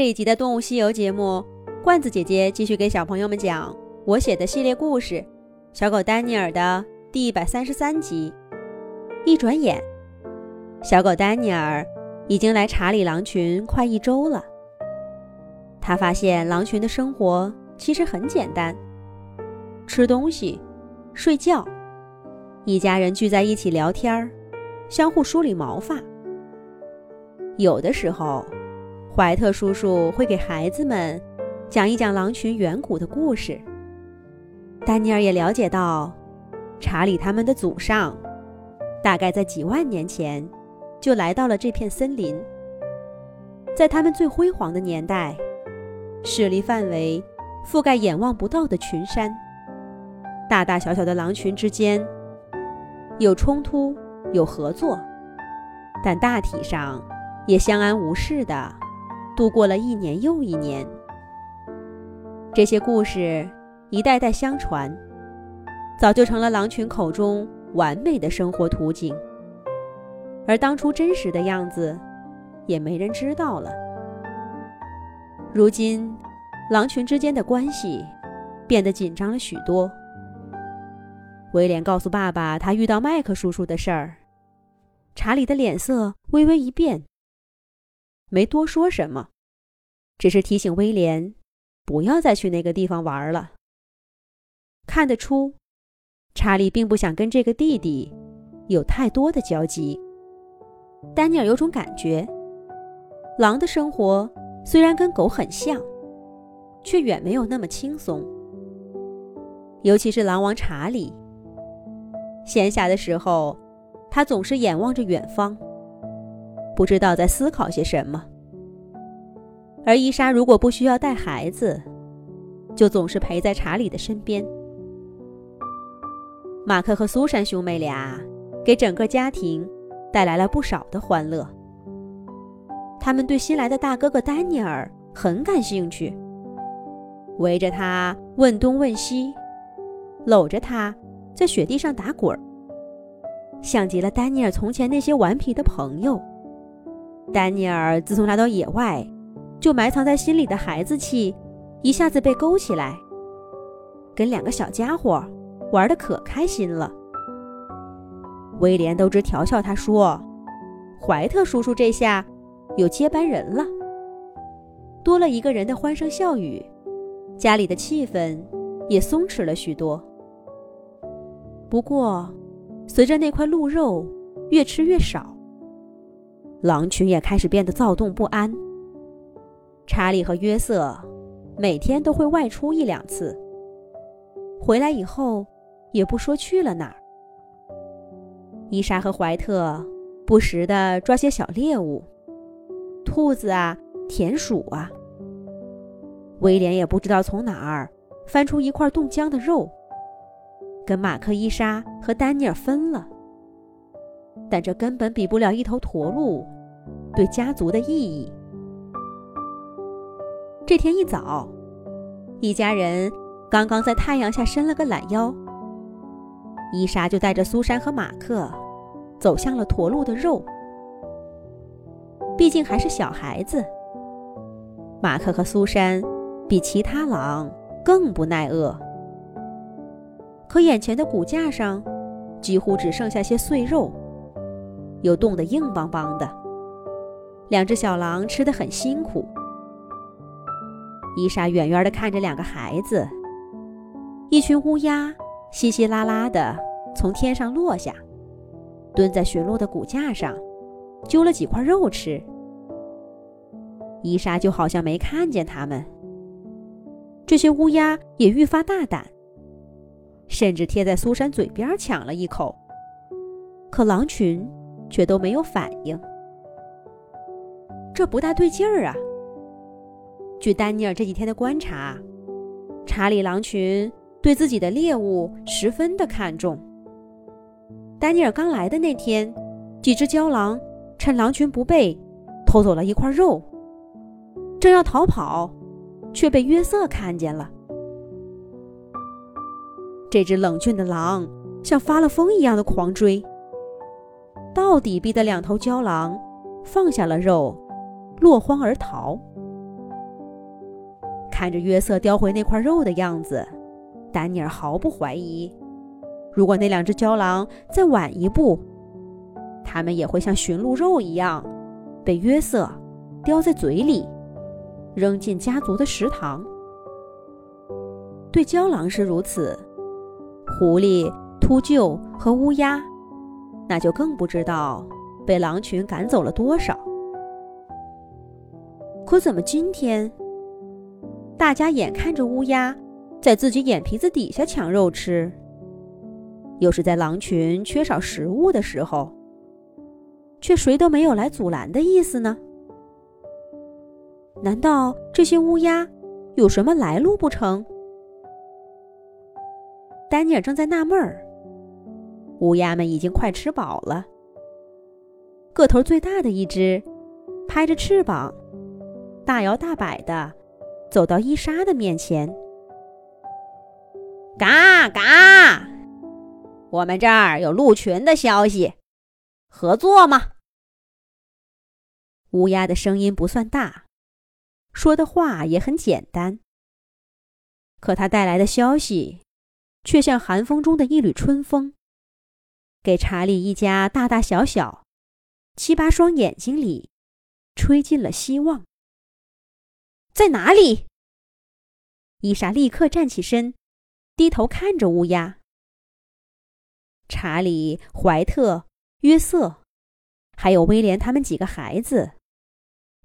这一集的《动物西游》节目，罐子姐姐继续给小朋友们讲我写的系列故事《小狗丹尼尔》的第一百三十三集。一转眼，小狗丹尼尔已经来查理狼群快一周了。他发现狼群的生活其实很简单：吃东西、睡觉，一家人聚在一起聊天儿，相互梳理毛发。有的时候。怀特叔叔会给孩子们讲一讲狼群远古的故事。丹尼尔也了解到，查理他们的祖上大概在几万年前就来到了这片森林。在他们最辉煌的年代，势力范围覆盖眼望不到的群山，大大小小的狼群之间有冲突有合作，但大体上也相安无事的。度过了一年又一年，这些故事一代代相传，早就成了狼群口中完美的生活图景。而当初真实的样子，也没人知道了。如今，狼群之间的关系变得紧张了许多。威廉告诉爸爸他遇到麦克叔叔的事儿，查理的脸色微微一变。没多说什么，只是提醒威廉不要再去那个地方玩了。看得出，查理并不想跟这个弟弟有太多的交集。丹尼尔有种感觉，狼的生活虽然跟狗很像，却远没有那么轻松。尤其是狼王查理，闲暇的时候，他总是眼望着远方。不知道在思考些什么，而伊莎如果不需要带孩子，就总是陪在查理的身边。马克和苏珊兄妹俩给整个家庭带来了不少的欢乐。他们对新来的大哥哥丹尼尔很感兴趣，围着他问东问西，搂着他在雪地上打滚，像极了丹尼尔从前那些顽皮的朋友。丹尼尔自从来到野外，就埋藏在心里的孩子气，一下子被勾起来，跟两个小家伙玩的可开心了。威廉都直调笑他说：“怀特叔叔这下有接班人了。”多了一个人的欢声笑语，家里的气氛也松弛了许多。不过，随着那块鹿肉越吃越少。狼群也开始变得躁动不安。查理和约瑟每天都会外出一两次，回来以后也不说去了哪儿。伊莎和怀特不时地抓些小猎物，兔子啊，田鼠啊。威廉也不知道从哪儿翻出一块冻僵的肉，跟马克、伊莎和丹尼尔分了。但这根本比不了一头驼鹿对家族的意义。这天一早，一家人刚刚在太阳下伸了个懒腰，伊莎就带着苏珊和马克走向了驼鹿的肉。毕竟还是小孩子，马克和苏珊比其他狼更不耐饿。可眼前的骨架上几乎只剩下些碎肉。又冻得硬邦邦的，两只小狼吃得很辛苦。伊莎远远地看着两个孩子，一群乌鸦稀稀拉拉地从天上落下，蹲在驯鹿的骨架上，揪了几块肉吃。伊莎就好像没看见他们。这些乌鸦也愈发大胆，甚至贴在苏珊嘴边抢了一口。可狼群。却都没有反应，这不大对劲儿啊！据丹尼尔这几天的观察，查理狼群对自己的猎物十分的看重。丹尼尔刚来的那天，几只郊狼趁狼群不备，偷走了一块肉，正要逃跑，却被约瑟看见了。这只冷峻的狼像发了疯一样的狂追。到底逼得两头郊狼放下了肉，落荒而逃。看着约瑟叼回那块肉的样子，丹尼尔毫不怀疑，如果那两只郊狼再晚一步，他们也会像驯鹿肉一样，被约瑟叼在嘴里，扔进家族的食堂。对郊狼是如此，狐狸、秃鹫和乌鸦，那就更不知道被狼群赶走了多少。可怎么今天，大家眼看着乌鸦在自己眼皮子底下抢肉吃，又是在狼群缺少食物的时候，却谁都没有来阻拦的意思呢？难道这些乌鸦有什么来路不成？丹尼尔正在纳闷儿，乌鸦们已经快吃饱了。个头最大的一只，拍着翅膀，大摇大摆的走到伊莎的面前。嘎嘎，我们这儿有鹿群的消息，合作吗？乌鸦的声音不算大，说的话也很简单，可它带来的消息。却像寒风中的一缕春风，给查理一家大大小小七八双眼睛里吹进了希望。在哪里？伊莎立刻站起身，低头看着乌鸦。查理、怀特、约瑟，还有威廉他们几个孩子，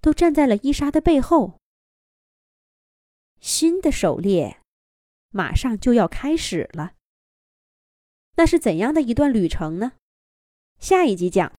都站在了伊莎的背后。新的狩猎。马上就要开始了，那是怎样的一段旅程呢？下一集讲。